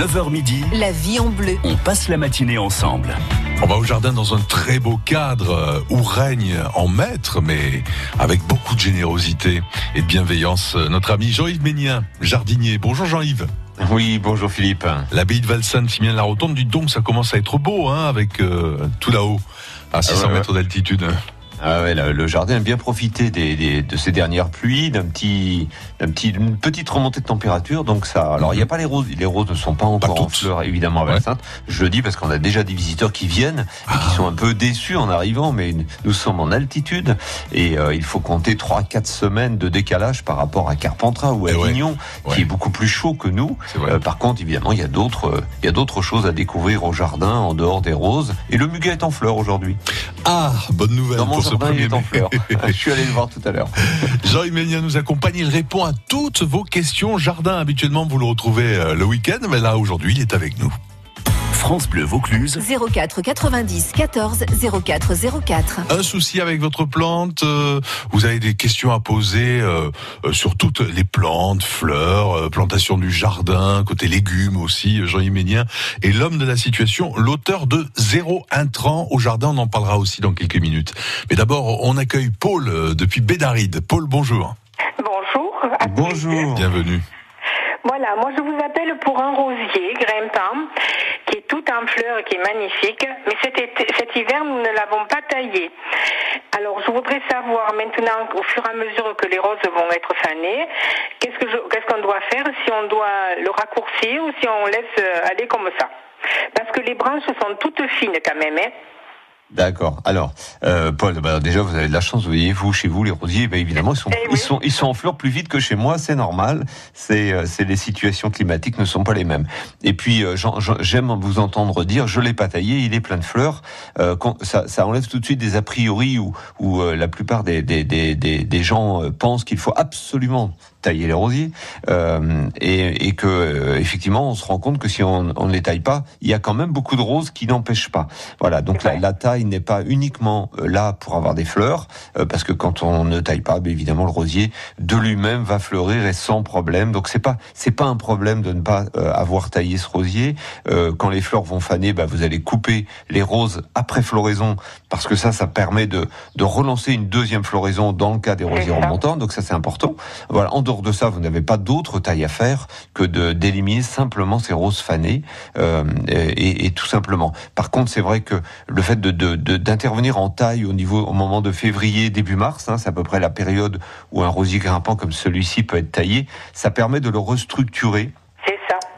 9h midi, La vie en bleu. on passe la matinée ensemble. On va au jardin dans un très beau cadre euh, où règne en maître, mais avec beaucoup de générosité et de bienveillance, euh, notre ami Jean-Yves Ménien, jardinier. Bonjour Jean-Yves. Oui, bonjour Philippe. L'abbaye de Valsanne, si bien la rotonde, du donc ça commence à être beau, hein, avec euh, tout là-haut, à 600 ouais, ouais. mètres d'altitude. Ah ouais, le, jardin a bien profité des, des- de ces dernières pluies, d'un petit, d'un petit, d'une petite remontée de température. Donc ça, alors il n'y a pas les roses, les roses ne sont pas encore en fleurs évidemment à Ouais. Valsainte. Je le dis parce qu'on a déjà des visiteurs qui viennent et qui sont un peu déçus en arrivant, mais nous sommes en altitude et euh, il faut compter 3-4 semaines de décalage par rapport à Carpentras ou Eh ouais. Avignon, Ouais. qui est beaucoup plus chaud que nous. Euh, par contre, évidemment, il y a d'autres, il y a d'autres choses à découvrir au jardin en dehors des roses. Et le muguet est en fleurs aujourd'hui. Ah, bonne nouvelle Dans mon ce jardin, il premier est en mai. fleurs. Je suis allé le voir tout à l'heure. Jean-Yves Ménien nous accompagne, il répond à toutes vos questions. Jardin, habituellement, vous le retrouvez euh, le week-end, mais là, aujourd'hui, il est avec nous. France Bleu Vaucluse, 04 90 14 04 04. Un souci avec votre plante, euh, vous avez des questions à poser euh, euh, sur toutes les plantes, fleurs, euh, plantation du jardin, côté légumes aussi, euh, Jean-Yves Ménien est l'homme de la situation, l'auteur de Zéro intrant au jardin, on en parlera aussi dans quelques minutes. Mais d'abord, on accueille Paul euh, depuis Bédaride. Paul, bonjour. Bonjour. Bonjour. Bienvenue. Voilà, moi je vous appelle pour un rosier grimpant tout en fleurs qui est magnifique. Mais cet, hiver, nous ne l'avons pas taillé. Alors je voudrais savoir maintenant, au fur et à mesure que les roses vont être fanées, qu'est-ce qu'on doit faire Si on doit le raccourcir ou si on laisse euh, aller comme ça? Parce que les branches sont toutes fines quand même. Hein D'accord. Alors, euh, Paul, bah, déjà, vous avez de la chance. Vous voyez, vous, chez vous, les rosiers, bah, évidemment, ils sont, Eh oui. ils sont, ils sont en fleurs plus vite que chez moi. C'est normal. C'est, euh, c'est les situations climatiques ne sont pas les mêmes. Et puis, euh, j'aime vous entendre dire, je l'ai pas taillé, il est plein de fleurs. Euh, quand- ça, ça enlève tout de suite des a priori où, où euh, la plupart des, des, des, des, gens pensent qu'il faut absolument tailler les rosiers euh, et, et que euh, effectivement on se rend compte que si on on ne les taille pas, il y a quand même beaucoup de roses qui n'empêchent pas. Voilà, donc la, la taille n'est pas uniquement euh, là pour avoir des fleurs, euh, parce que quand on ne taille pas, bien évidemment le rosier de lui-même va fleurir et sans problème. Donc c'est pas c'est pas un problème de ne pas euh, avoir taillé ce rosier. Euh, quand les fleurs vont faner, bah, vous allez couper les roses après floraison, parce que ça ça permet de de relancer une deuxième floraison dans le cas des rosiers remontants. Donc ça c'est important. Voilà, en dehors de ça, vous n'avez pas d'autre taille à faire que de d'éliminer simplement ces roses fanées euh, et, tout simplement. Par contre, c'est vrai que le fait d'intervenir en taille au niveau au moment de février début mars, hein, c'est à peu près la période où un rosier grimpant comme celui-ci peut être taillé, ça permet de le restructurer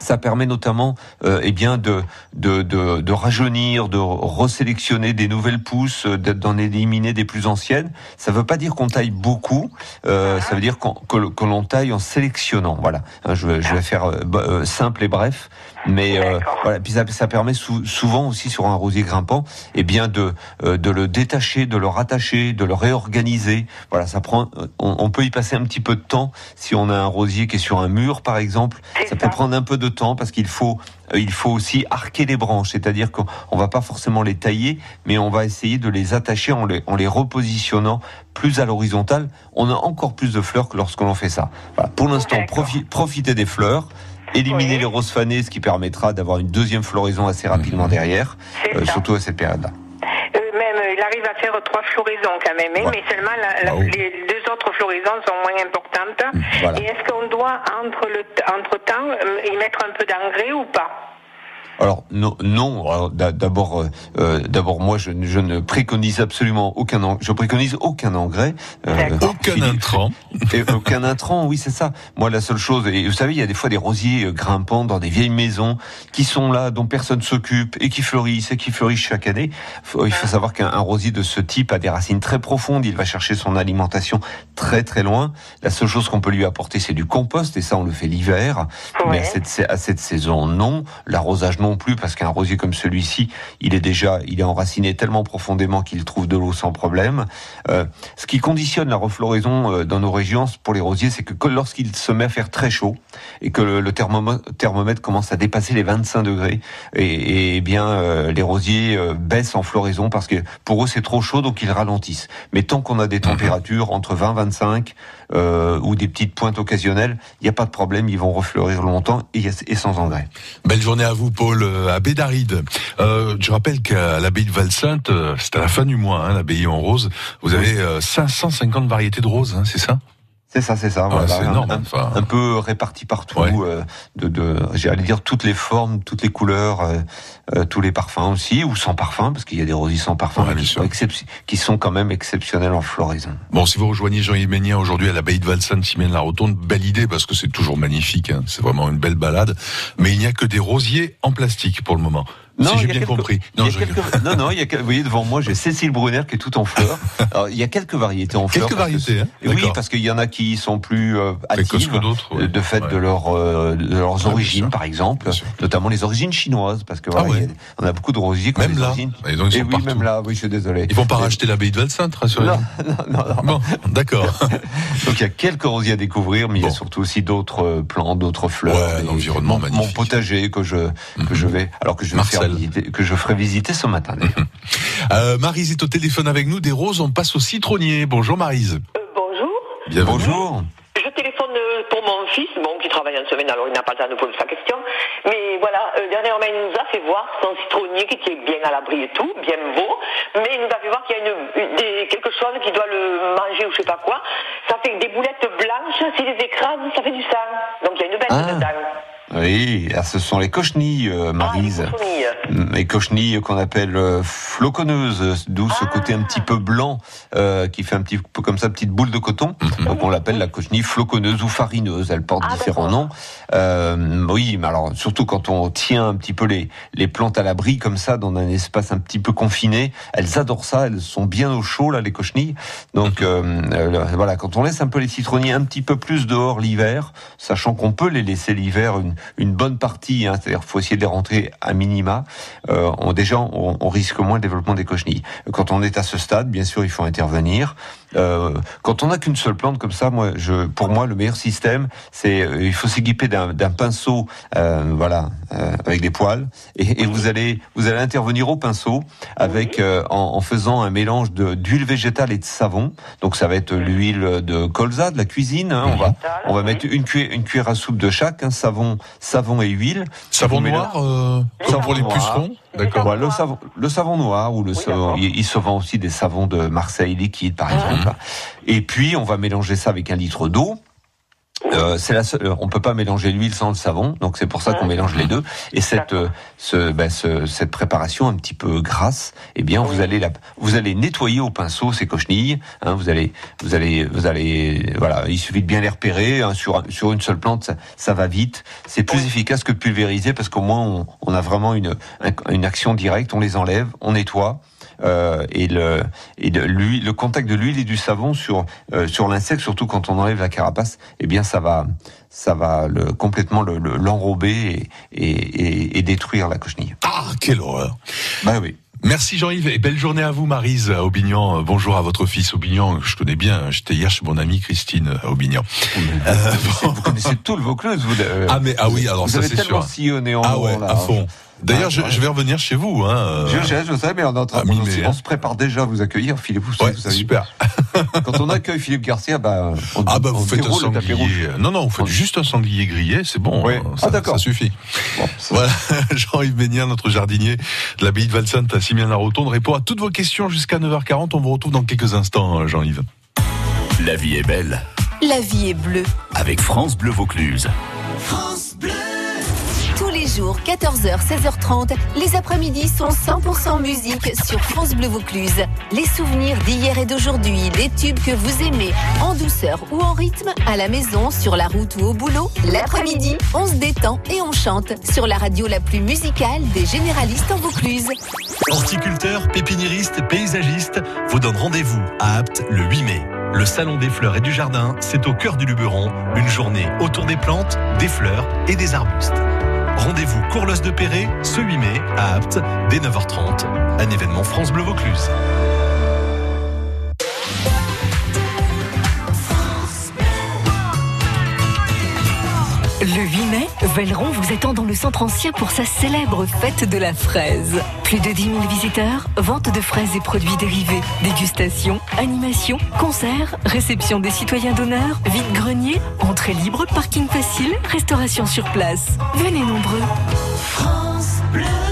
ça. ça permet notamment euh, eh bien de, de, de, de rajeunir, de resélectionner des nouvelles pousses, euh, d'en éliminer des plus anciennes. Ça ne veut pas dire qu'on taille beaucoup, euh, ça veut dire qu'on- que, que l'on taille en sélectionnant. Voilà, Hein, je, vais- je vais faire euh, simple et bref, mais voilà. Puis ça, ça permet sou- souvent aussi sur un rosier grimpant, eh bien de de le détacher, de le rattacher, de le réorganiser. Voilà, ça prend. On, on peut y passer un petit peu de temps si on a un rosier qui est sur un mur, par exemple. C'est Ça peut ça. prendre un peu de temps parce qu'il faut euh, il faut aussi arquer les branches, c'est-à-dire qu'on on va pas forcément les tailler, mais on va essayer de les attacher en les, en les repositionnant plus à l'horizontale. On a encore plus de fleurs que lorsque l'on fait ça. Voilà. Pour l'instant, profi- profitez des fleurs. Éliminez Oui. les roses fanées, ce qui permettra d'avoir une deuxième floraison assez rapidement derrière, C'est euh, surtout à cette période-là. Euh, même, euh, il arrive à faire trois floraisons quand même, hein, Ouais. mais seulement la- la- Ah oui. les deux autres floraisons sont moins importantes. voilà. Et est-ce qu'on doit, entre, le, entre temps, euh, y mettre un peu d'engrais ou pas? Alors non, non. D'abord, euh, euh, d'abord, moi, je, ne- je ne préconise absolument aucun. en- Je préconise aucun engrais. euh. Aucun Philippe. intrant. Et aucun intrant, oui, c'est ça. Moi, la seule chose, et vous savez, il y a des fois des rosiers grimpants dans des vieilles maisons qui sont là, dont personne s'occupe et qui fleurissent et qui fleurissent chaque année. Faut- il faut savoir qu'un un rosier de ce type a des racines très profondes. Il va chercher son alimentation très très loin. La seule chose qu'on peut lui apporter, c'est du compost, et ça, on le fait l'hiver. Mais à cette, à cette saison, non. L'arrosage non plus parce qu'un rosier comme celui-ci, il est déjà, il est enraciné tellement profondément qu'il trouve de l'eau sans problème. Euh, ce qui conditionne la refloraison euh, dans nos régions pour les rosiers, c'est que lorsqu'il se met à faire très chaud et que le, thermomètre, commence à dépasser les 25 degrés, et, bien euh, les rosiers baissent en floraison parce que pour eux c'est trop chaud donc ils ralentissent. Mais tant qu'on a des mhm. températures entre 20 25 ou des petites pointes occasionnelles, il n'y a pas de problème, ils vont refleurir longtemps et, et sans engrais. Belle journée à vous Paul à Bédaride. je rappelle qu'à l'abbaye de Valsainte, c'est à la fin du mois, hein, l'abbaye en rose, vous avez 550 variétés de roses, hein, c'est ça? C'est ça, c'est ça. Ah, un, peu réparti partout, euh, de, de j'allais dire toutes les formes, toutes les couleurs, euh, euh, tous les parfums aussi, ou sans parfum, parce qu'il y a des rosiers sans parfum qui, sont qui, sont quand même exceptionnels en floraison. Bon, si vous rejoignez Jean-Yves Ménien aujourd'hui à l'abbaye de Valsanne, Simène la Rotonde, belle idée parce que c'est toujours magnifique. Hein, c'est vraiment une belle balade. Mais il n'y a que des rosiers en plastique pour le moment. Non, j'ai bien compris. Non, non, non, il y a, vous voyez devant moi, j'ai Cécile Brunner qui est tout en fleurs. Alors, il y a quelques variétés en fleurs. Quelques variétés, hein Oui, parce qu'il y en a qui sont plus euh, actives, que de fait de, leur, euh, de leurs origines, par exemple, notamment les origines chinoises, parce que voilà, ah on a beaucoup de rosiers. Même là. Origines. Et donc, ils oui, même là, oui, je suis désolé. Ils vont pas racheter l'abbaye de Valsainte, rassurez non, non, non, Bon, d'accord. donc il y a quelques rosiers à découvrir, mais il y a surtout aussi d'autres euh, plants, d'autres fleurs. L'environnement magnifique. Mon potager que je que je vais, alors que je vais faire que je ferai visiter ce matin. euh, Marise est au téléphone avec nous. Des roses, on passe au citronnier. Bonjour Marise. Euh, bonjour. Bienvenue. Bonjour. Je téléphone euh, pour mon fils, bon, qui travaille en semaine, alors il n'a pas le temps de poser sa question. Mais voilà, euh, dernièrement, il nous a fait voir son citronnier qui était bien à l'abri et tout, bien beau. Mais il nous a fait voir qu'il y a une, quelque chose qui doit le manger ou je sais pas quoi. Ça fait des boulettes blanches, s'il les écrase, ça fait du sang. Donc il y a une bête ah. dedans. Oui, ah, ce sont les cochenilles, euh, ah, Marise. les cochenilles qu'on appelle euh, floconneuses, d'où ce côté un petit peu blanc euh, qui fait un petit peu comme ça, petite boule de coton. Mhm. Donc on l'appelle la cochenille floconneuse ou farineuse. Elle porte ah, différents noms. oui, mais alors surtout quand on tient un petit peu les, les plantes à l'abri comme ça dans un espace un petit peu confiné, elles adorent ça. Elles sont bien au chaud là, les cochenilles. Donc mhm. voilà, quand on laisse un peu les citronniers un petit peu plus dehors l'hiver, sachant qu'on peut les laisser l'hiver une une bonne partie, hein, c'est-à-dire faut essayer de les rentrer à minima, euh, on, déjà on, risque moins le développement des cochenilles. Quand on est à ce stade, bien sûr, il faut intervenir. Euh, quand on n'a qu'une seule plante comme ça, moi, je, pour moi, le meilleur système, c'est euh, il faut s'équiper d'un pinceau, euh, voilà, euh, avec des poils, et, et, vous allez vous allez intervenir au pinceau avec euh, en, en, faisant un mélange d'huile végétale et de savon. Donc ça va être l'huile de colza, de la cuisine. Hein, on va on va mettre une cuillère, une cuillère à soupe de chaque, hein, savon savon et huile. Savon noir, comme pour les pucerons. D'accord. le, savon, le savon noir ou le savon, il, se vend aussi des savons de Marseille liquide par ah. exemple. Et puis on va mélanger ça avec un litre d'eau. Euh, c'est la seule, on peut pas mélanger l'huile sans le savon, donc c'est pour ça qu'on mélange les deux. Et cette, ce, ben, ce, cette préparation un petit peu grasse, eh bien, vous allez la, vous allez nettoyer au pinceau ces cochenilles. Hein, vous allez, vous allez, vous allez, voilà, il suffit de bien les repérer hein, sur sur une seule plante, ça, ça va vite. C'est plus efficace que de pulvériser parce qu'au moins on, on, a vraiment une une action directe. On les enlève, on nettoie. Euh, et le et de l'huile, le contact de l'huile et du savon sur euh, sur l'insecte, surtout quand on enlève la carapace, eh bien ça va ça va le, complètement l'enrober et, et, et, détruire la cochenille. Ah, quelle horreur Bah oui. Merci Jean-Yves et belle journée à vous Marise à Aubignan. Bonjour à votre fils Aubignan, je connais bien, j'étais hier chez mon amie Christine à Aubignan. Euh, vous, connaissez tout le Vaucluse. Vous, ah mais ah oui alors ça c'est sûr. Sillonné en ah ouais, à fond. D'ailleurs, je, je, vais revenir chez vous. Hein. Je sais, je sais, mais on, est en train, on, on, se prépare déjà à vous accueillir, Philippe. Vous, ouais, vous super. Quand on accueille Philippe Garcia, bah, on, ah bah vous faites un sanglier. Non, non, vous faites juste un sanglier grillé, c'est bon. Oui. Hein, ça, ah, ça suffit. Bon, voilà, Jean-Yves Bénier, notre jardinier de l'abbaye de Valsainte à Simian-la-Rotonde, répond à toutes vos questions jusqu'à 9h40. On vous retrouve dans quelques instants, hein, Jean-Yves. La vie est belle. La vie est bleue. Avec France Bleu Vaucluse. France jours, 14h, 16h30, les après-midi sont 100% musique sur France Bleu Vaucluse. Les souvenirs d'hier et d'aujourd'hui, les tubes que vous aimez, en douceur ou en rythme, à la maison, sur la route ou au boulot. L'après-midi, on se détend et on chante sur la radio la plus musicale des généralistes en Vaucluse. Horticulteurs, pépiniéristes, paysagistes vous donnent rendez-vous à Apt le 8 mai. Le Salon des fleurs et du jardin, c'est au cœur du Luberon, une journée autour des plantes, des fleurs et des arbustes. Rendez-vous Courlos de Perret ce 8 mai à Apt dès 9h30. Un événement France Bleu Vaucluse. Le 8 mai, Velleron vous attend dans le centre ancien pour sa célèbre fête de la fraise. Plus de 10 000 visiteurs, vente de fraises et produits dérivés, dégustation, animation, concerts, réception des citoyens d'honneur, vide-grenier, entrée libre, parking facile, restauration sur place. Venez nombreux. France Bleu.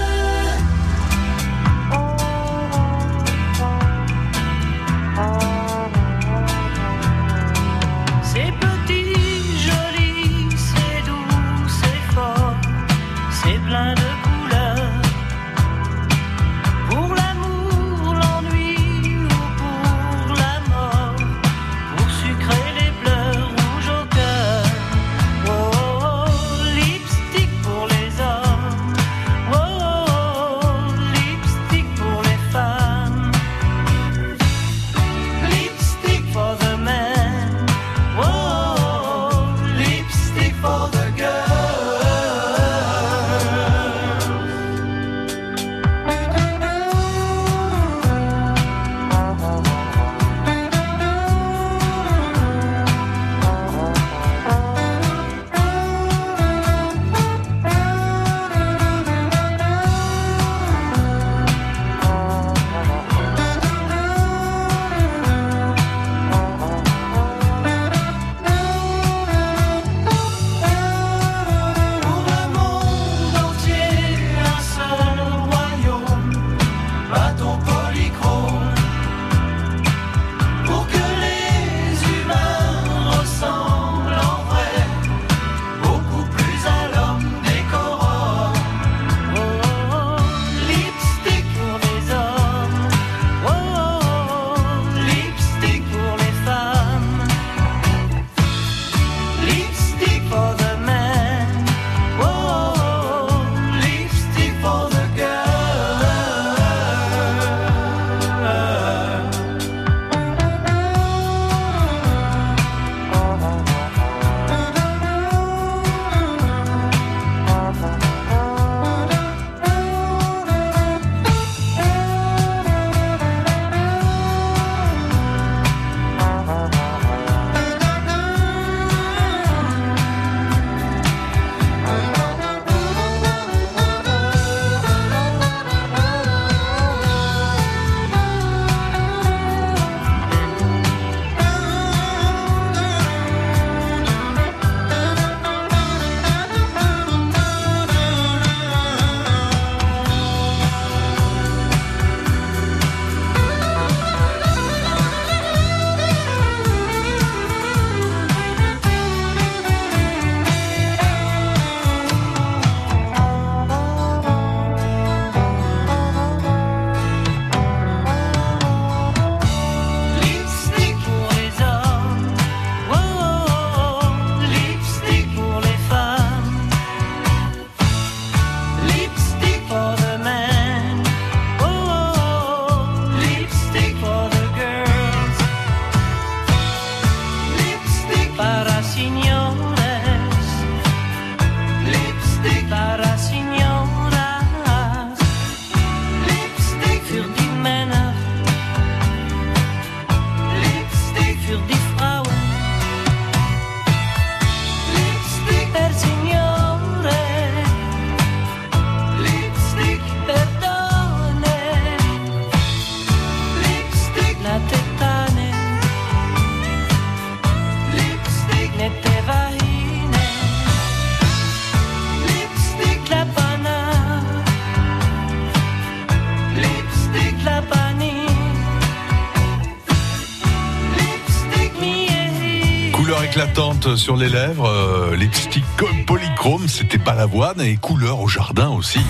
Sur les lèvres, euh, lipstick polychrome, c'était pas l'avoine et couleur au jardin aussi.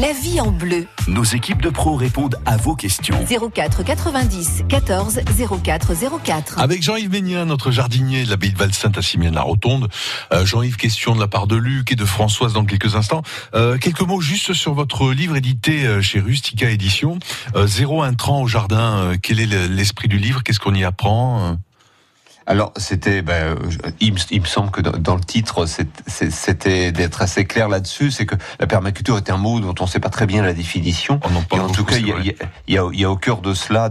La vie en bleu. Nos équipes de pros répondent à vos questions. 04 90 14 04 04. Avec Jean-Yves Ménien, notre jardinier de l'abbaye de Val-Sainte à Simienne-la-Rotonde. Euh, Jean-Yves, question de la part de Luc et de Françoise dans quelques instants. Euh, quelques mots juste sur votre livre édité euh, chez Rustica Édition. Euh, Zéro intrant au jardin, euh, quel est l'esprit du livre? Qu'est-ce qu'on y apprend alors, c'était, ben, il, me semble que dans, le titre, c'était d'être assez clair là-dessus. C'est que la permaculture est un mot dont on ne sait pas très bien la définition. en, en tout cas, il y, y, y a, au cœur de cela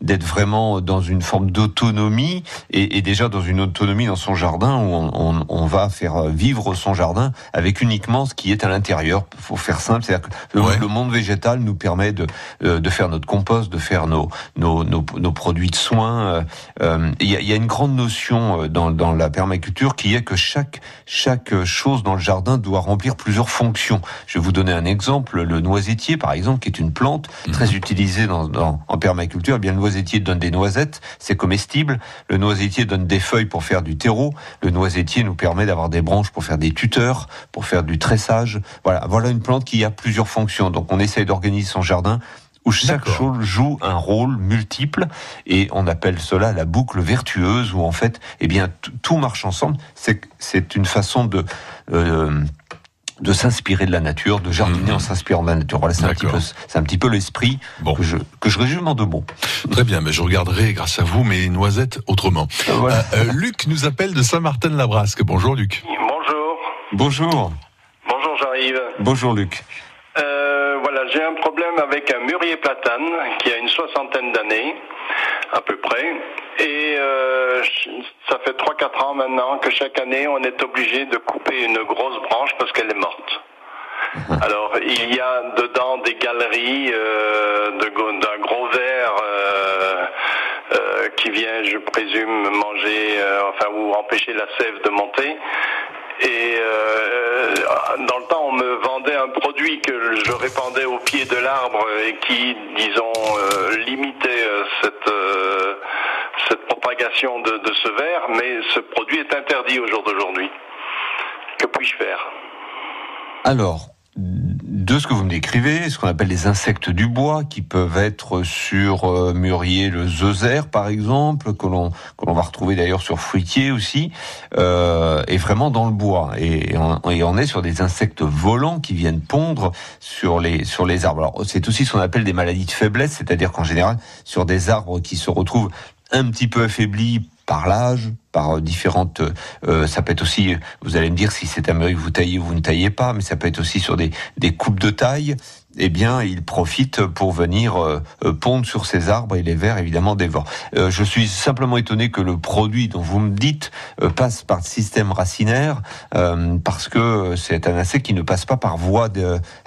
d'être vraiment dans une forme d'autonomie et, et, déjà dans une autonomie dans son jardin où on, on, on, va faire vivre son jardin avec uniquement ce qui est à l'intérieur. Faut faire simple, c'est-à-dire que le, monde végétal nous permet de, euh, de faire notre compost, de faire nos, nos, nos, nos produits de soins. Euh, euh, il y a une grande notion euh, dans, dans, la permaculture qui est que chaque, chaque chose dans le jardin doit remplir plusieurs fonctions. Je vais vous donner un exemple. Le noisetier, par exemple, qui est une plante mhm. très utilisée dans, dans, en permaculture, eh bien, le noisetier donne des noisettes, c'est comestible. Le noisetier donne des feuilles pour faire du terreau. Le noisetier nous permet d'avoir des branches pour faire des tuteurs, pour faire du tressage. Voilà, voilà une plante qui a plusieurs fonctions. Donc, on essaye d'organiser son jardin où chaque chose joue un rôle multiple et on appelle cela la boucle vertueuse où en fait, eh bien, tout marche ensemble. C'est c'est une façon de euh, de s'inspirer de la nature, de jardiner mhm. en s'inspirant de la nature. Voilà, c'est un petit peu, c'est un petit peu l'esprit bon. que je que je résume en deux mots. Très bien, mais je regarderai grâce à vous mes noisettes autrement. Euh, euh, Luc nous appelle de Saint-Martin-de-la-Brasque. Bonjour Luc. Bonjour. Bonjour. Bonjour, j'arrive. Bonjour Luc. Euh, j'ai un problème avec un mûrier platane qui a une soixantaine d'années, à peu près. Et euh, ça fait 3-4 ans maintenant que chaque année, on est obligé de couper une grosse branche parce qu'elle est morte. Alors, il y a dedans des galeries euh, d'un gros verre euh, euh, qui vient, je présume, manger, enfin, ou empêcher la sève de monter. Et euh, dans le temps, on me vendait un produit que je répandais au pied de l'arbre et qui, disons, euh, limitait euh, cette, cette propagation de, de ce verre, mais ce produit est interdit au jour d'aujourd'hui. Que puis-je faire? Alors, de ce que vous me décrivez, ce qu'on appelle les insectes du bois, qui peuvent être sur euh, mûrier le zeuser par exemple, que l'on que l'on va retrouver d'ailleurs sur fruitier aussi, euh, est vraiment dans le bois. Et, on, est sur des insectes volants qui viennent pondre sur les sur les arbres. Alors c'est aussi ce qu'on appelle des maladies de faiblesse, c'est-à-dire qu'en général sur des arbres qui se retrouvent un petit peu affaiblis par l'âge, par différentes. Euh, ça peut être aussi, vous allez me dire si c'est un meuble que vous taillez ou vous ne taillez pas, mais ça peut être aussi sur des, des coupes de taille. Eh bien, il profite pour venir euh, euh, pondre sur ces arbres et les vers évidemment dévorent. je suis simplement étonné que le produit dont vous me dites passe par le système racinaire parce que c'est un insecte qui ne passe pas par voie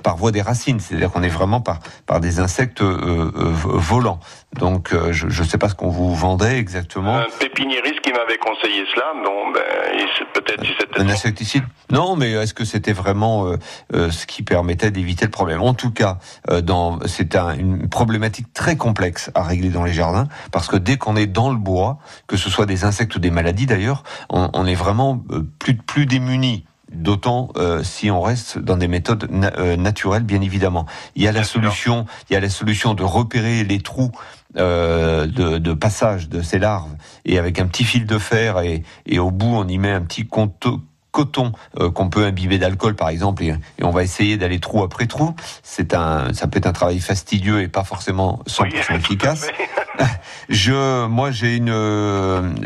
par voie des racines. C'est-à-dire qu'on est vraiment par par des insectes volants. Donc, je ne sais pas ce qu'on vous vendait exactement. Un pépiniériste m'avait conseillé cela. Bon, ben, peut-être un insecticide. Non, mais est-ce que c'était vraiment euh, euh, ce qui permettait d'éviter le problème? En tout cas, euh, dans c'est un, une problématique très complexe à régler dans les jardins, parce que dès qu'on est dans le bois, que ce soit des insectes ou des maladies d'ailleurs, on, on, est vraiment plus plus démunis d'autant euh, si on reste dans des méthodes naturelles, bien évidemment. Il y a la solution, il y a la solution de repérer les trous euh, de, passage de ces larves. Et avec un petit fil de fer et, et au bout on y met un petit coton euh, qu'on peut imbiber d'alcool par exemple et, on va essayer d'aller trou après trou. C'est un, ça peut être un travail fastidieux et pas forcément 100% efficace. Je, moi, j'ai une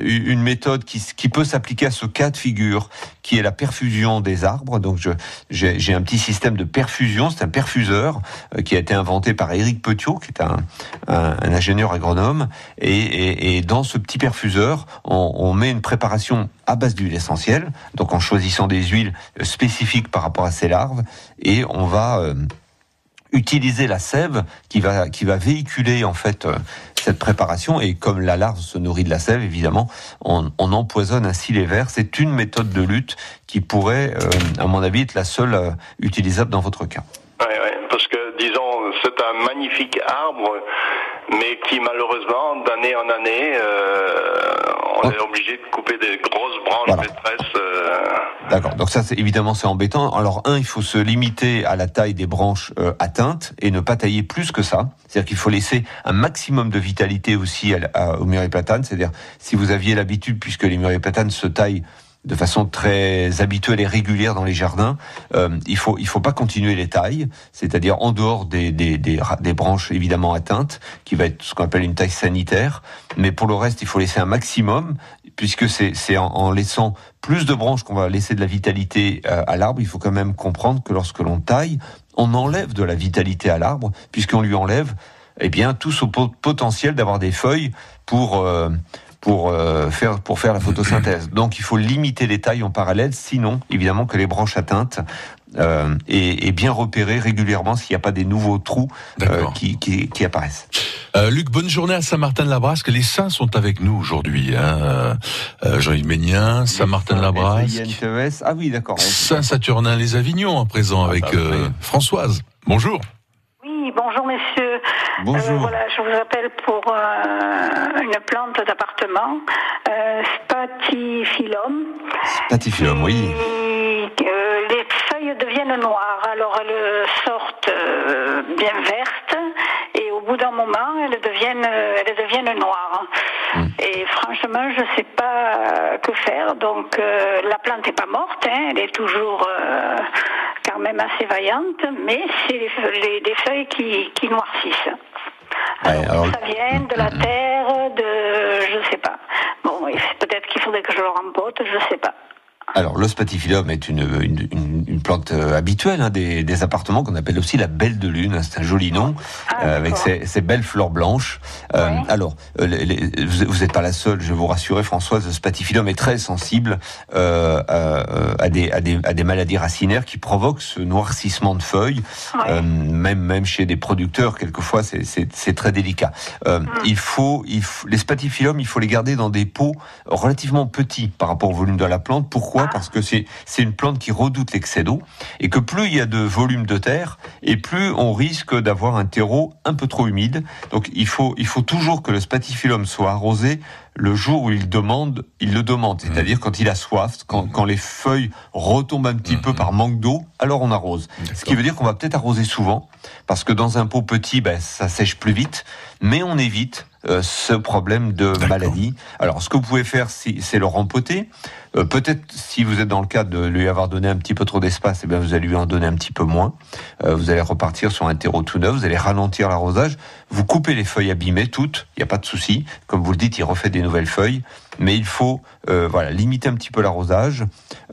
une méthode qui, qui peut s'appliquer à ce cas de figure, qui est la perfusion des arbres. Donc, je j'ai un petit système de perfusion. C'est un perfuseur euh, qui a été inventé par Éric Petiot, qui est un, un, ingénieur agronome. Et, et, et, dans ce petit perfuseur, on, on met une préparation à base d'huile essentielle, donc en choisissant des huiles spécifiques par rapport à ces larves, et on va euh, utiliser la sève qui va qui va véhiculer en fait euh, cette préparation. Et comme la larve se nourrit de la sève évidemment on, on empoisonne ainsi les vers. C'est une méthode de lutte qui pourrait euh, à mon avis être la seule utilisable dans votre cas. Oui, oui, parce que disons c'est un magnifique arbre mais qui malheureusement d'année en année on est obligé de couper des grosses branches maîtresses. Euh. D'accord. Donc ça, c'est évidemment, c'est embêtant. Alors un, il faut se limiter à la taille des branches euh, atteintes et ne pas tailler plus que ça. C'est-à-dire qu'il faut laisser un maximum de vitalité aussi à, au mûrier platane. C'est-à-dire si vous aviez l'habitude, puisque les mûriers platanes se taillent de façon très habituelle et régulière dans les jardins, euh, il faut il faut pas continuer les tailles, c'est-à-dire en dehors des, des, des, branches évidemment atteintes, qui va être ce qu'on appelle une taille sanitaire, mais pour le reste, il faut laisser un maximum, puisque c'est en, en laissant plus de branches qu'on va laisser de la vitalité euh, à l'arbre. Il faut quand même comprendre que lorsque l'on taille, on enlève de la vitalité à l'arbre, puisqu'on lui enlève eh bien tout ce potentiel d'avoir des feuilles pour euh, pour euh, faire pour faire la photosynthèse. Donc il faut limiter les tailles en parallèle, sinon évidemment que les branches atteintes euh, et, et, bien repérer régulièrement s'il n'y a pas des nouveaux trous euh, qui, qui, qui, apparaissent. Euh, Luc, bonne journée à Saint-Martin-de-la-Brasque. Les saints sont avec nous aujourd'hui. Hein. Euh, Jean-Yves Ménien, Saint-Martin-de-la-Brasque. Ah oui, d'accord. Saint-Saturnin, les Avignons à présent avec ah bah, Françoise. Bonjour. Oui, bonjour messieurs. Bonjour. Euh, voilà, je vous appelle pour euh, une plante d'appartement, euh, Spatifilum. Spatifilum, oui. Euh, les feuilles deviennent noires, alors elles sortent bien vertes bout d'un moment elles deviennent, elles deviennent noires. Mm. Et franchement, je ne sais pas que faire. Donc la plante n'est pas morte, hein, elle est toujours quand même assez vaillante, mais c'est les, les, feuilles qui, qui noircissent. Alors, ça vient de la terre, de je sais pas. Bon, peut-être qu'il faudrait que je le rempote, je sais pas. Alors, le spatifilum est une, une, une, plante euh, habituelle hein, des, des, appartements qu'on appelle aussi la belle de lune. C'est un joli nom, ah, euh, avec ses, ses, belles fleurs blanches. Euh, alors, les, vous n'êtes pas la seule, je vais vous rassurer, Françoise. Le spatifilum est très sensible euh, à, des, à, des, à, des, maladies racinaires qui provoquent ce noircissement de feuilles. même, même chez des producteurs, quelquefois, c'est très délicat. Mm. Il faut, il faut, les spatifilums, il faut les garder dans des pots relativement petits par rapport au volume de la plante. Pourquoi? Parce que c'est une plante qui redoute l'excès d'eau et que plus il y a de volume de terre et plus on risque d'avoir un terreau un peu trop humide. Donc il faut, il faut toujours que le spatifilum soit arrosé le jour où il demande, il le demande, c'est-à-dire mmh. quand il a soif, quand, quand, les feuilles retombent un petit peu mmh. par manque d'eau, alors on arrose. Ce qui veut dire qu'on va peut-être arroser souvent, parce que dans un pot petit, ben, ça sèche plus vite, mais on évite euh, ce problème de maladie. Alors, ce que vous pouvez faire, c'est le rempoter. Euh, peut-être, si vous êtes dans le cas de lui avoir donné un petit peu trop d'espace, eh bien, vous allez lui en donner un petit peu moins. Euh, vous allez repartir sur un terreau tout neuf. Vous allez ralentir l'arrosage. Vous coupez les feuilles abîmées toutes. Il n'y a pas de souci. Comme vous le dites, il refait des nouvelles feuilles. Mais il faut, voilà, limiter un petit peu l'arrosage.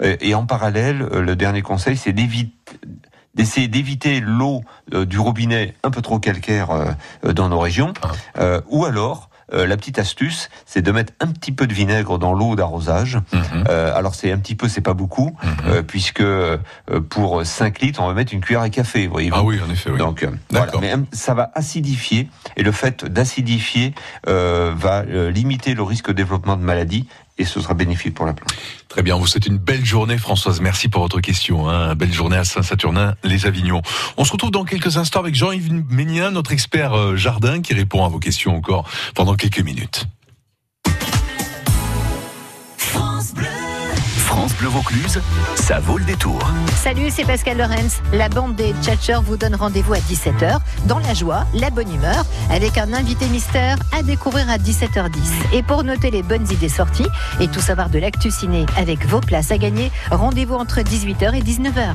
et en parallèle, le dernier conseil, c'est d'éviter d'essayer d'éviter l'eau euh, du robinet un peu trop calcaire euh, dans nos régions, ah. euh, ou alors la petite astuce, c'est de mettre un petit peu de vinaigre dans l'eau d'arrosage. Mhm. alors c'est un petit peu, c'est pas beaucoup, mhm. puisque pour 5 litres, on va mettre une cuillère à café. Voyez ah oui, en effet. Oui. Donc voilà, mais ça va acidifier, et le fait d'acidifier va limiter le risque de développement de maladies et ce sera bénéfique pour la plante. Très bien, vous souhaite une belle journée Françoise, merci pour votre question. Hein. Belle journée à Saint-Saturnin, les Avignons. On se retrouve dans quelques instants avec Jean-Yves Ménien, notre expert euh, jardin, qui répond à vos questions encore pendant quelques minutes. France Bleu Vaucluse, ça vaut le détour. Salut, c'est Pascal Lorenz. La bande des Tchatchers vous donne rendez-vous à 17h dans la joie, la bonne humeur, avec un invité mystère à découvrir à 17h10. Et pour noter les bonnes idées sorties et tout savoir de l'actu ciné avec vos places à gagner, rendez-vous entre 18h et 19h.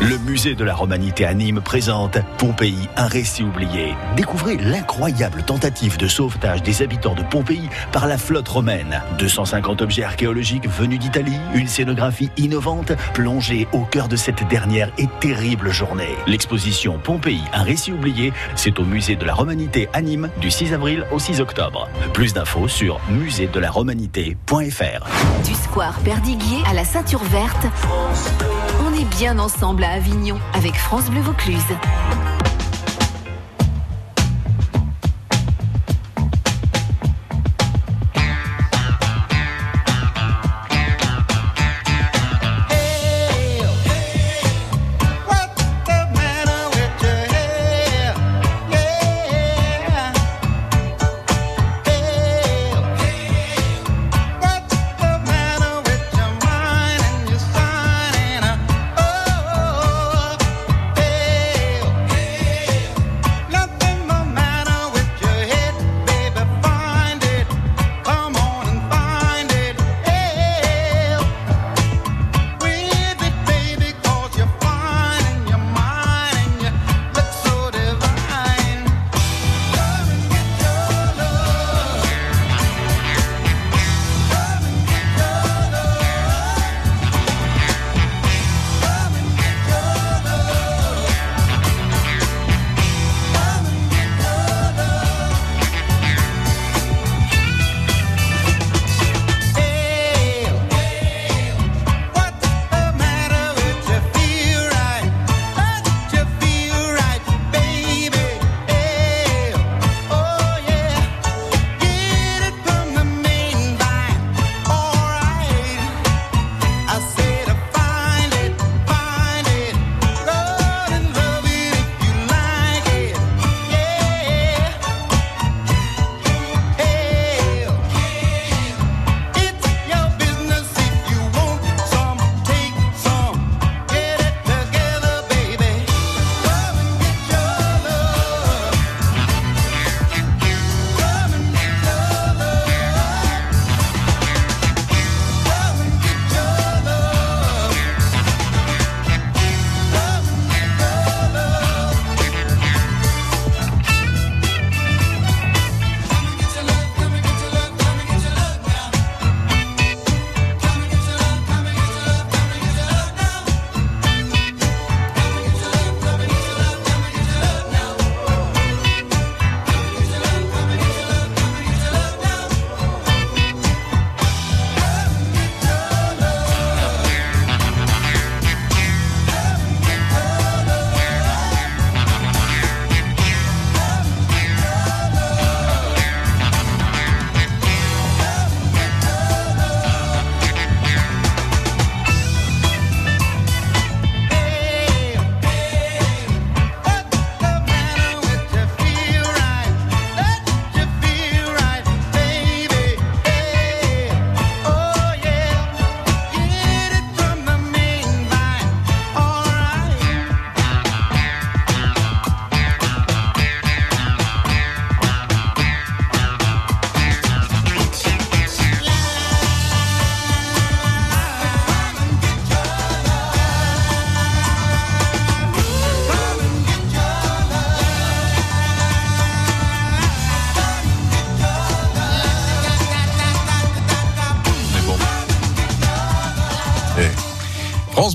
Le musée de la Romanité à Nîmes présente Pompéi, un récit oublié. Découvrez l'incroyable tentative de sauvetage des habitants de Pompéi par la flotte romaine. 250 objets archéologiques venus d'Italie, une scénographie innovante plongée au cœur de cette dernière et terrible journée. L'exposition Pompéi, un récit oublié, c'est au musée de la Romanité à Nîmes du 6 avril au 6 octobre. Plus d'infos sur muséedelaromanité.fr. Du square Perdiguier à la ceinture verte, bien ensemble à Avignon avec France Bleu Vaucluse.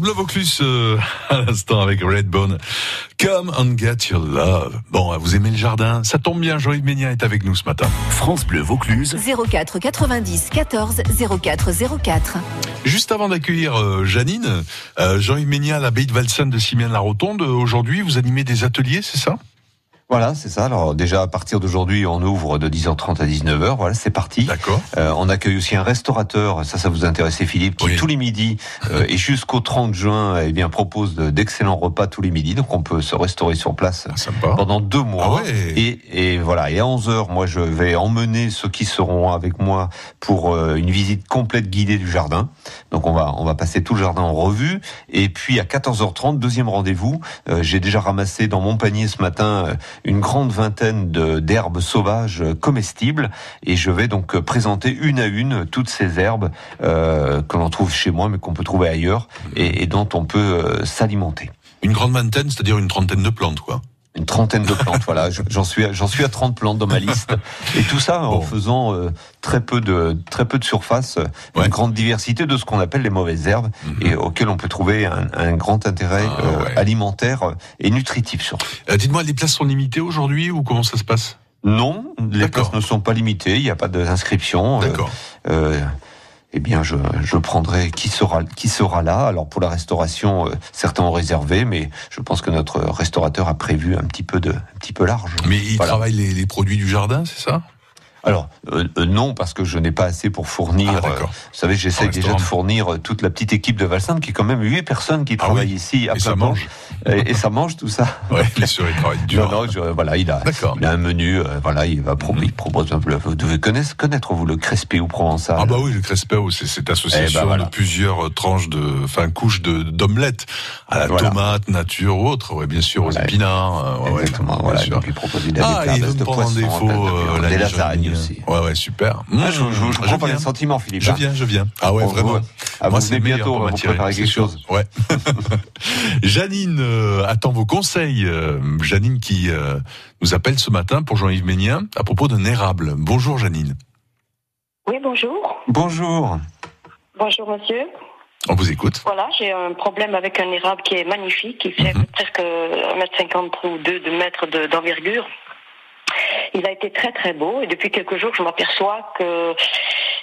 France Bleu Vaucluse euh, à l'instant avec Redbone. Come and get your love. Bon, vous aimez le jardin? Ça tombe bien, Jean-Yves Ménia est avec nous ce matin. France Bleu Vaucluse. 04 90 14 04 04. Juste avant d'accueillir euh, Janine, euh, Jean-Yves Ménia à l'abbaye de Valsen de Simiane-la-Rotonde, aujourd'hui vous animez des ateliers, c'est ça? Voilà, c'est ça. Alors déjà à partir d'aujourd'hui, on ouvre de 10h30 à 19h. Voilà, c'est parti. D'accord. Euh, on accueille aussi un restaurateur, ça, ça vous intéressait Philippe, qui Oui. tous les midis euh, et jusqu'au 30 juin, eh bien propose de- d'excellents repas tous les midis. Donc on peut se restaurer sur place Ah, pendant deux mois. Ah ouais. et, et voilà. Et à 11 h moi, je vais emmener ceux qui seront avec moi pour euh, une visite complète guidée du jardin. Donc on va on va passer tout le jardin en revue. Et puis à 14h30, deuxième rendez-vous. Euh, J'ai déjà ramassé dans mon panier ce matin euh, une grande vingtaine d'herbes sauvages comestibles. Et je vais donc présenter une à une toutes ces herbes euh, que l'on trouve chez moi, mais qu'on peut trouver ailleurs et, et dont on peut euh, s'alimenter Une grande vingtaine, c'est-à-dire une trentaine de plantes, quoi. Trentaine de plantes. voilà, Je- j'en suis à- j'en suis à 30 plantes dans ma liste. Et tout ça en Bon. faisant euh, très peu de très peu de surface, euh, Ouais. une grande diversité de ce qu'on appelle les mauvaises herbes et auxquelles on peut trouver un, un grand intérêt Ah, euh, ouais. alimentaire et nutritif surtout. Euh, Dites-moi, les places sont limitées aujourd'hui ou comment ça se passe? Non, les places ne sont pas limitées, il n'y a pas d'inscription. D'accord. Eh bien, je, je prendrai qui sera qui sera là. Alors pour la restauration, euh, certains ont réservé, mais je pense que notre restaurateur a prévu un petit peu de un petit peu large. Mais Voilà. travaillent les, les produits du jardin, c'est ça? Alors euh, euh, non, parce que je n'ai pas assez pour fournir. Ah, euh, vous savez, j'essaie déjà de fournir toute la petite équipe de Valsam, qui est quand même huit personnes qui Ah travaillent oui. ici à Et ça mange Et, et ça mange tout ça. Ouais, bien sûr, ils travaillent dur. Non, non, je- voilà, il a, il un menu. voilà, il va pro- il propose un peu. Vous devez connaître, connaître vous le crespé ou provençal? Ah bah oui, le Crespeo, c'est cette association Eh ben voilà. de plusieurs tranches de, enfin couches de d'omelettes à la Voilà. tomate, nature ou autre, ouais, bien sûr, aux épinards, ouais, ouais, Exactement. bien voilà, sûr. donc il propose il a Ah, il de poisson, défaut de la des Lasagnes aussi. Ouais, ouais, super. Ah, je, je, je, Mmh, je prends pas viens. les sentiments, Philippe. Je hein. viens, je viens. Ah ouais, On vraiment. voit. Ah, Moi, c'est bientôt, pour préparer quelque sûr. chose. Ouais. Janine euh, attend vos conseils. euh, Janine qui euh, nous appelle ce matin pour Jean-Yves Ménien à propos d'un érable. Bonjour Janine. Oui, bonjour. Bonjour. Bonjour, monsieur. On vous écoute. Voilà, j'ai un problème avec un érable qui est magnifique, qui fait Mhm. presque 1m50 ou 2 de mètres de- d'envergure. Il a été très très beau et depuis quelques jours, je m'aperçois que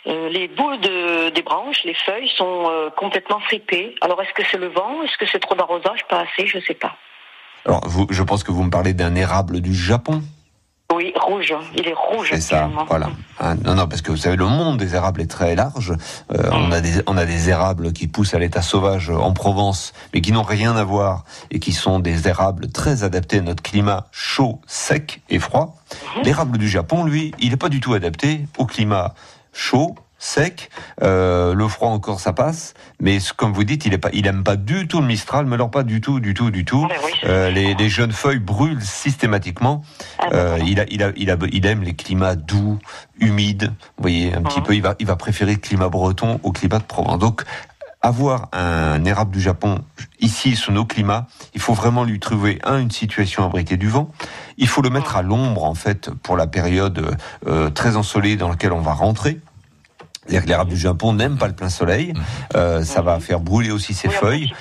euh, les boules de, des branches, les feuilles sont euh, complètement fripées. Alors est-ce que c'est le vent? Est-ce que c'est trop d'arrosage? Pas assez, je sais pas. Alors, vous, je pense que vous me parlez d'un érable du Japon. Oui, rouge. Il est rouge. C'est ça, voilà. Hein, non, non, parce que vous savez, le monde des érables est très large. Euh, on, a des, on a des érables qui poussent à l'état sauvage en Provence, mais qui n'ont rien à voir et qui sont des érables très adaptés à notre climat chaud, sec et froid. L'érable du Japon, lui, il n'est pas du tout adapté au climat chaud, sec. Euh, le froid encore, ça passe. Mais comme vous dites, il est pas, il aime pas du tout le Mistral, mais alors pas du tout, du tout, du tout. Oui, c'est- Euh, les, les jeunes feuilles brûlent systématiquement. Ah, Euh, il, a, il, a, il, a, il aime les climats doux, humides. Vous voyez, un petit Mhm. peu, il va, il va préférer le climat breton au climat de Provence. Donc, avoir un érable du Japon ici, sous nos climats, il faut vraiment lui trouver, un, une situation abritée du vent. Il faut le mettre à l'ombre, en fait, pour la période euh, très ensoleillée dans laquelle on va rentrer. C'est-à-dire que l'érable du Japon n'aime pas le plein soleil. Euh, ça va faire brûler aussi ses feuilles.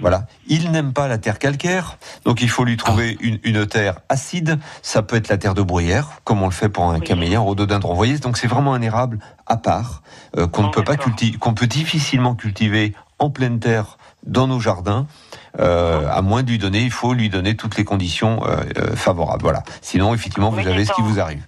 Voilà. Il n'aime pas la terre calcaire, donc il faut lui trouver une, une terre acide. Ça peut être la terre de bruyère, comme on le fait pour un Oui. camélia, un rhododendron. Vous voyez, donc c'est vraiment un érable à part euh, qu'on ne Ah, peut pas cultiver, qu'on peut difficilement cultiver en pleine terre dans nos jardins. Euh, à moins de lui donner, il faut lui donner toutes les conditions euh, euh, favorables. Voilà. Sinon, effectivement, vous avez ce qui vous arrive.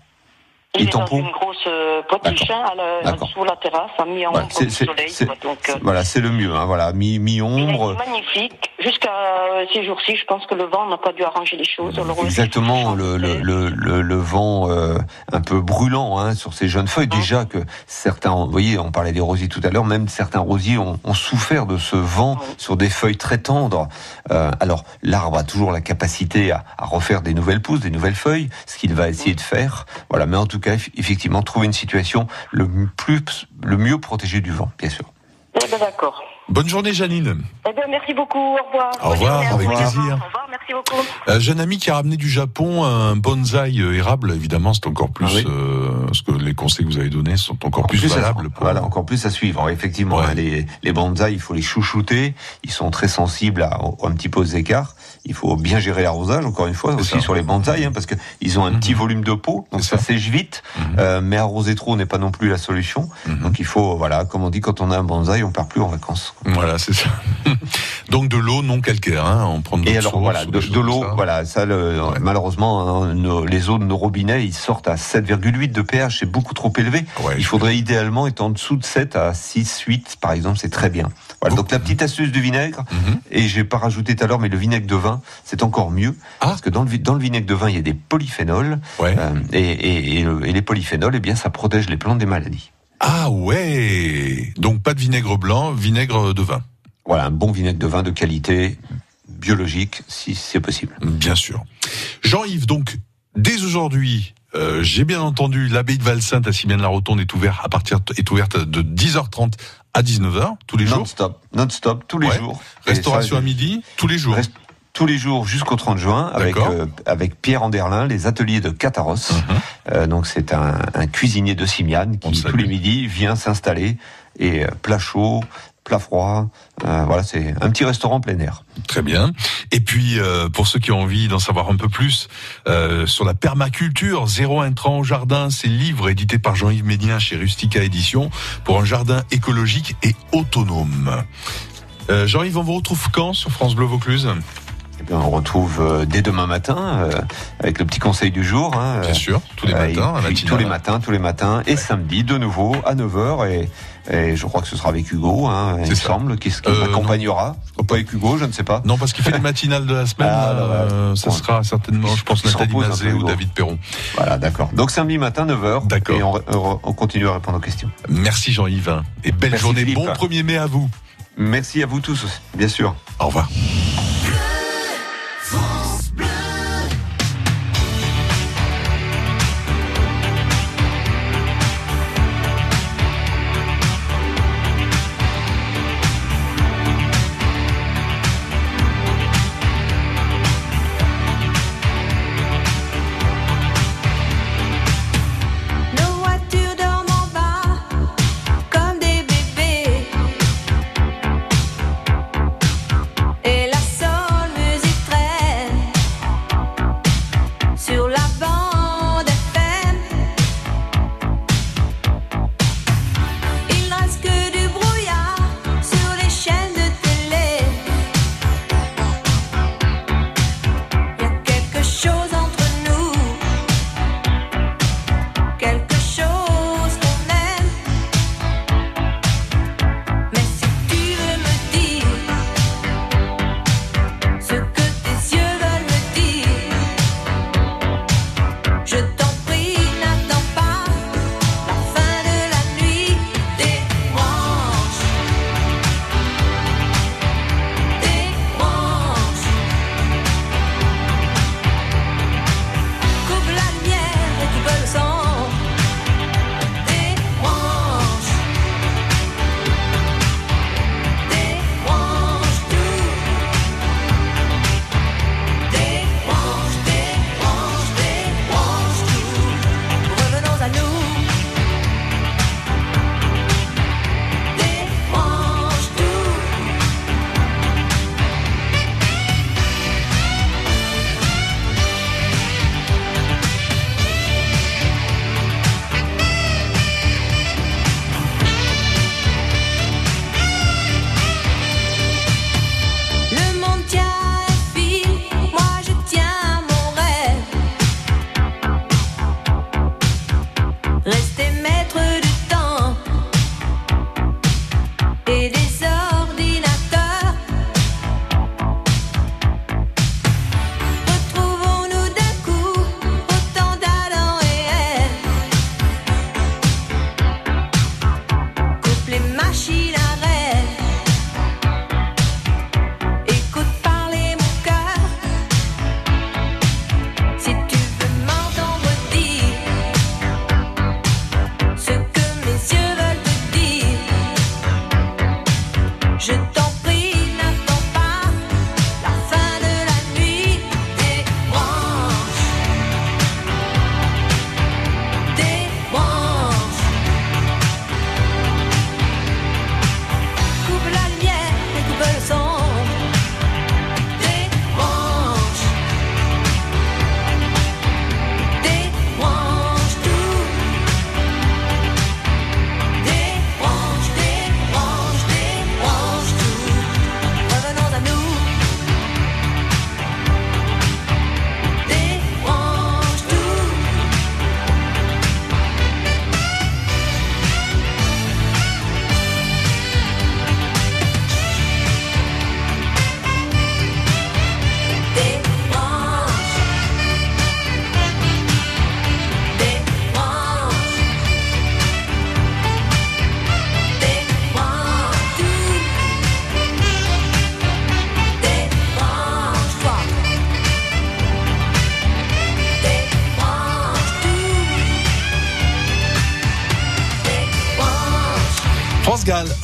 Il Et est dans une grosse euh, potiche à la, D'accord. sous la terrasse, à mi-ombre Voilà, c'est- soleil. c'est- quoi. Donc, euh, Voilà, c'est le mieux. Hein, voilà, mi mi il ombre. est magnifique. Jusqu'à euh, ces jours-ci, je pense que le vent n'a pas dû arranger les choses. Alors, Exactement, le, le, le, le, vent euh, un peu brûlant hein, sur ces jeunes feuilles. Déjà que certains, vous voyez, on parlait des rosiers tout à l'heure, même certains rosiers ont, ont souffert de ce vent sur des feuilles très tendres. Euh, alors, l'arbre a toujours la capacité à, à refaire des nouvelles pousses, des nouvelles feuilles, ce qu'il va essayer de faire. Voilà, mais en tout cas, eff- effectivement, trouver une situation le plus, le mieux protégée du vent, bien sûr. Eh ben, d'accord. Bonne journée Janine. Eh bien, merci beaucoup. Au revoir. Au revoir, journée avec plaisir. Au revoir, merci beaucoup. Euh, jeune ami qui a ramené du Japon un bonsaï euh, érable, évidemment, c'est encore plus Ah oui. euh, parce que les conseils que vous avez donnés sont encore plus, plus à- valables. pour- voilà, encore plus à suivre. Effectivement, Ouais. les, les bonsaïs, il faut les chouchouter. Ils sont très sensibles à, un petit peu aux écarts. Il faut bien gérer l'arrosage, encore une fois, aussi ça. sur les bonsaïs, hein, parce que ils ont un petit volume de peau, donc ça ça. sèche vite. Mhm. Euh, mais arroser trop n'est pas non plus la solution. Mhm. Donc il faut, voilà, comme on dit, quand on a un bonsaï, on part plus en vacances. Voilà, c'est ça. Donc de l'eau non calcaire, hein, on prend de l'eau Et alors source voilà, de, l'eau, voilà, ça le, Ouais. malheureusement, hein, nos- les eaux de nos robinets, ils sortent à 7,8 de pH, c'est beaucoup trop élevé. Ouais, Il faudrait idéalement être en dessous de 7 à 6, 8, par exemple, c'est très bien. Voilà, donc la petite astuce du vinaigre, Mhm. et j'ai pas rajouté tout à l'heure, mais le vinaigre de vin, c'est encore mieux, Ah. parce que dans le, vi- dans le vinaigre de vin, il y a des polyphénols, Ouais. euh, et, et- et le- et les polyphénols, eh bien, ça protège les plantes des maladies. Ah ouais. Donc pas de vinaigre blanc, vinaigre de vin, Voilà, un bon vinaigre de vin de qualité, biologique, si c'est possible. bien sûr. Jean-Yves, donc dès aujourd'hui. Euh, J'ai bien entendu, l'abbaye de Valsainte à Simiane-la-Rotonde est ouverte à partir est ouverte de 10h30 à 19h tous les jours. Non-stop, non-stop, tous les Ouais. jours. Restauration ça, à midi tous les jours. Tous les jours jusqu'au 30 juin avec euh, avec Pierre Anderlin, les ateliers de Cataros. Mhm. Euh, donc c'est un, un cuisinier de Simiane qui tous les midis vient s'installer et plat chaud, plat froid. euh, voilà, c'est un petit restaurant plein air. Très bien. Et puis, euh, pour ceux qui ont envie d'en savoir un peu plus euh, sur la permaculture, zéro intrant au jardin, c'est le livre édité par Jean-Yves Médien chez Rustica Édition pour un jardin écologique et autonome. Jean-Yves, on vous retrouve quand sur France Bleu Vaucluse? Et bien, on retrouve dès demain matin euh, avec le petit conseil du jour. hein, Bien euh, sûr, tous les matins, à tous les matins, tous les matins, et samedi de nouveau à 9h et, et je crois que ce sera avec Hugo, hein, il me ça. semble, qui, qui Euh, m'accompagnera. Pas avec Hugo, je ne sais pas. Non, parce qu'il fait les matinales de la semaine. Ah, euh, ça sera certainement, je pense, Nathalie Mazet ou. David Perron. Voilà, d'accord. Donc samedi matin, 9h. D'accord. Et on, on- on continue à répondre aux questions. Merci Jean-Yves. Et belle Merci, journée. Philippe. Bon 1er mai à vous. Merci à vous tous, bien sûr. Au revoir. You.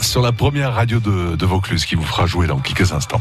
Sur la première radio de, de Vaucluse qui vous fera jouer dans quelques instants.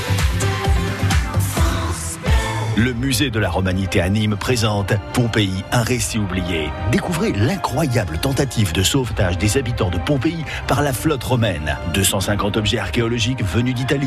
Le musée de la Romanité à Nîmes présente Pompéi, un récit oublié. Découvrez l'incroyable tentative de sauvetage des habitants de Pompéi par la flotte romaine. 250 objets archéologiques venus d'Italie.